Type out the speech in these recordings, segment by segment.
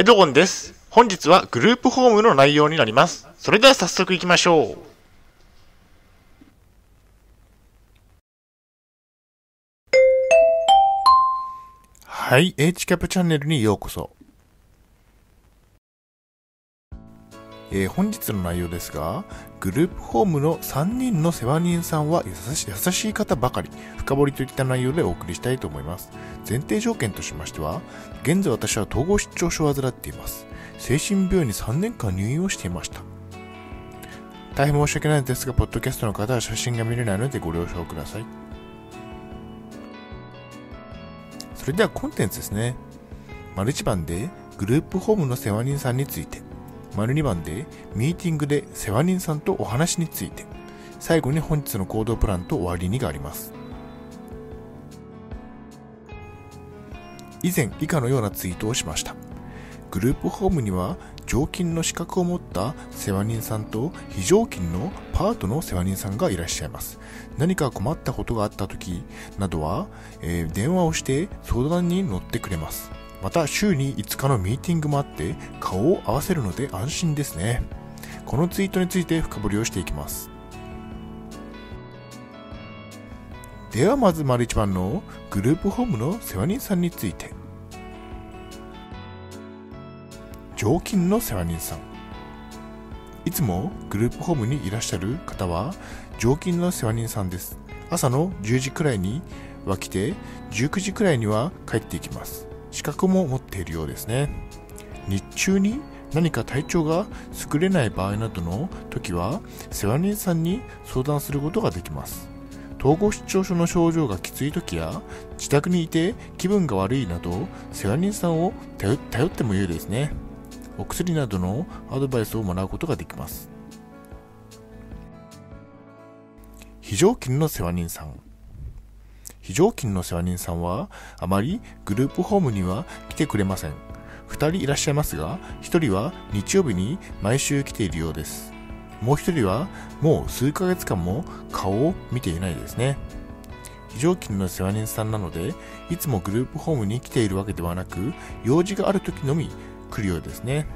エドゴンです。本日はグループホームの内容になります。それでは早速行きましょう。はい、H キャップチャンネルにようこそ。えー本日の内容ですが、グループホームの3人の世話人さんは優し優しい方ばかり、深掘りといった内容でお送りしたいと思います。前提条件としましては、現在私は統合失調症を患っています。精神病院に3年間入院をしていました。大変申し訳ないですが、ポッドキャストの方は写真が見れないのでご了承ください。それではコンテンツですね。丸1番でグループホームの世話人さんについて。丸2番でミーティングで世話人さんとお話について。最後に本日の行動プランと終わりにがあります。以前以下のようなツイートをしました。グループホームには常勤の資格を持った世話人さんと非常勤のパートの世話人さんがいらっしゃいます。何か困ったことがあった時などは、えー電話をして相談に乗ってくれます。また週に5日のミーティングもあって顔を合わせるので安心ですね。このツイートについて深掘りをしていきます。ではまず丸一番のグループホームの世話人さんについて。常勤の世話人さんいつもグループホームにいらっしゃる方は常勤の世話人さんです朝の10時くらいには来て19時くらいには帰っていきます資格も持っているようですね。日中に何か体調が優れない場合などの時は世話人さんに相談することができます。統合失調症の症状がきつい時や自宅にいて気分が悪いなど世話人さんを頼頼っても良いですね。お薬などのアドバイスをもらうことができます。非常勤の世話人さん。非常勤の世話人さんはあまりグループホームには来てくれません。2人いらっしゃいますが1人は日曜日に毎週来ているようです。もう1人はもう数ヶ月間も顔を見ていないですね。非常勤の世話人さんなのでいつもグループホームに来ているわけではなく用事がある時のみ来るようですね。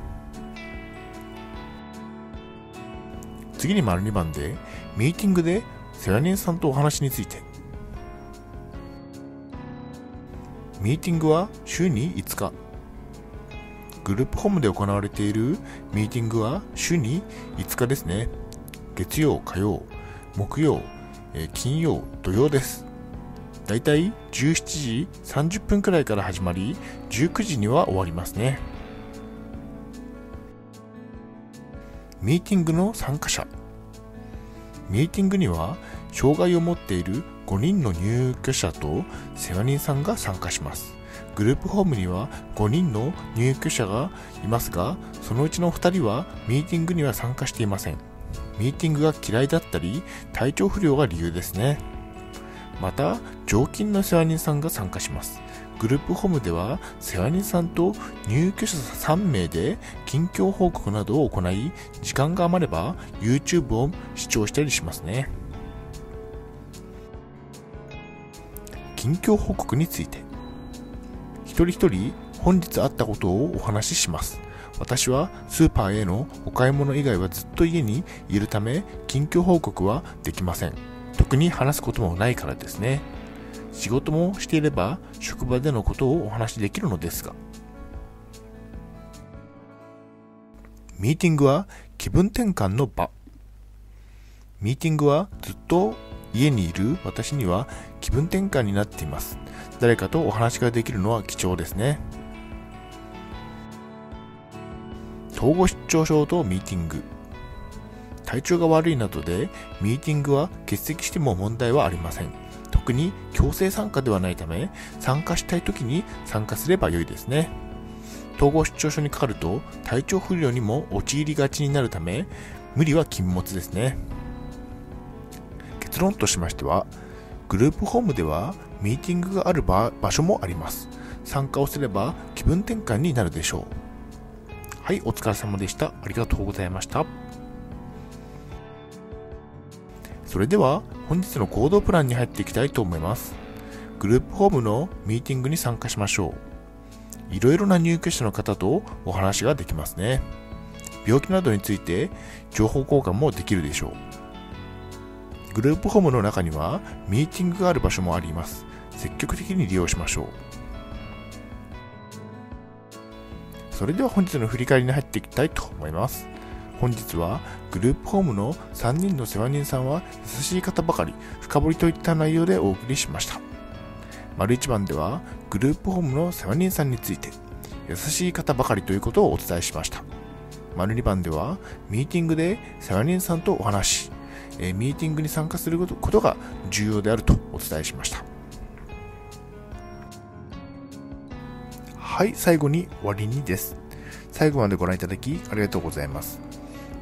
次に丸2番でミーティングで世話人さんとお話について。ミーティングは週に5日。グループホームで行われているミーティングは週に5日ですね。月曜火曜木曜、えー金曜土曜です。だいたい17時30分くらいから始まり19時には終わりますね。ミーティングの参加者。ミーティングには障害を持っている5人の入居者と世話人さんが参加します。グループホームには5人の入居者がいますがそのうちの2人はミーティングには参加していません。ミーティングが嫌いだったり体調不良が理由ですね。また常勤の世話人さんが参加します。グループホームでは世話人さんと入居者3名で近況報告などを行い時間が余れば YouTube を視聴したりしますね。近況報告について。一人一人本日あったことをお話しします。私はスーパーへのお買い物以外はずっと家にいるため近況報告はできません。特に話すこともないからですね。仕事もしていれば職場でのことをお話しできるのですが。ミーティングは気分転換の場。ミーティングはずっと家にいる私には気分転換になっています。誰かとお話ができるのは貴重ですね。統合失調症とミーティング。体調が悪いなどでミーティングは欠席しても問題はありません。特に強制参加ではないため参加したい時に参加すれば良いですね。統合失調症にかかると体調不良にも陥りがちになるため無理は禁物ですね。結論としましてはグループホームではミーティングがある場場所もあります。参加をすれば気分転換になるでしょう。はいお疲れ様でした。ありがとうございました。それでは本日の行動プランに入っていきたいと思います。グループホームのミーティングに参加しましょう。いろいろな入居者の方とお話ができますね。病気などについて情報交換もできるでしょう。グループホームの中にはミーティングがある場所もあります。積極的に利用しましょう。それでは本日の振り返りに入っていきたいと思います。本日はグループホームの3人の世話人さんは優しい方ばかり深掘りといった内容でお送りしました。丸1番ではグループホームの世話人さんについて優しい方ばかりということをお伝えしました。丸2番ではミーティングで世話人さんとお話し、えミーティングに参加することが重要であるとお伝えしました。はい、最後に終わりにです。最後までご覧いただきありがとうございます。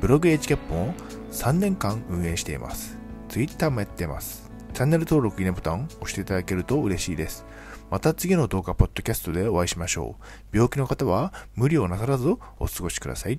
ブログ h キャップを3年間運営しています。Twitter もやってます。チャンネル登録、いいねボタンを押していただけると嬉しいです。また次の動画、ポッドキャストでお会いしましょう。病気の方は無理をなさらずお過ごしください。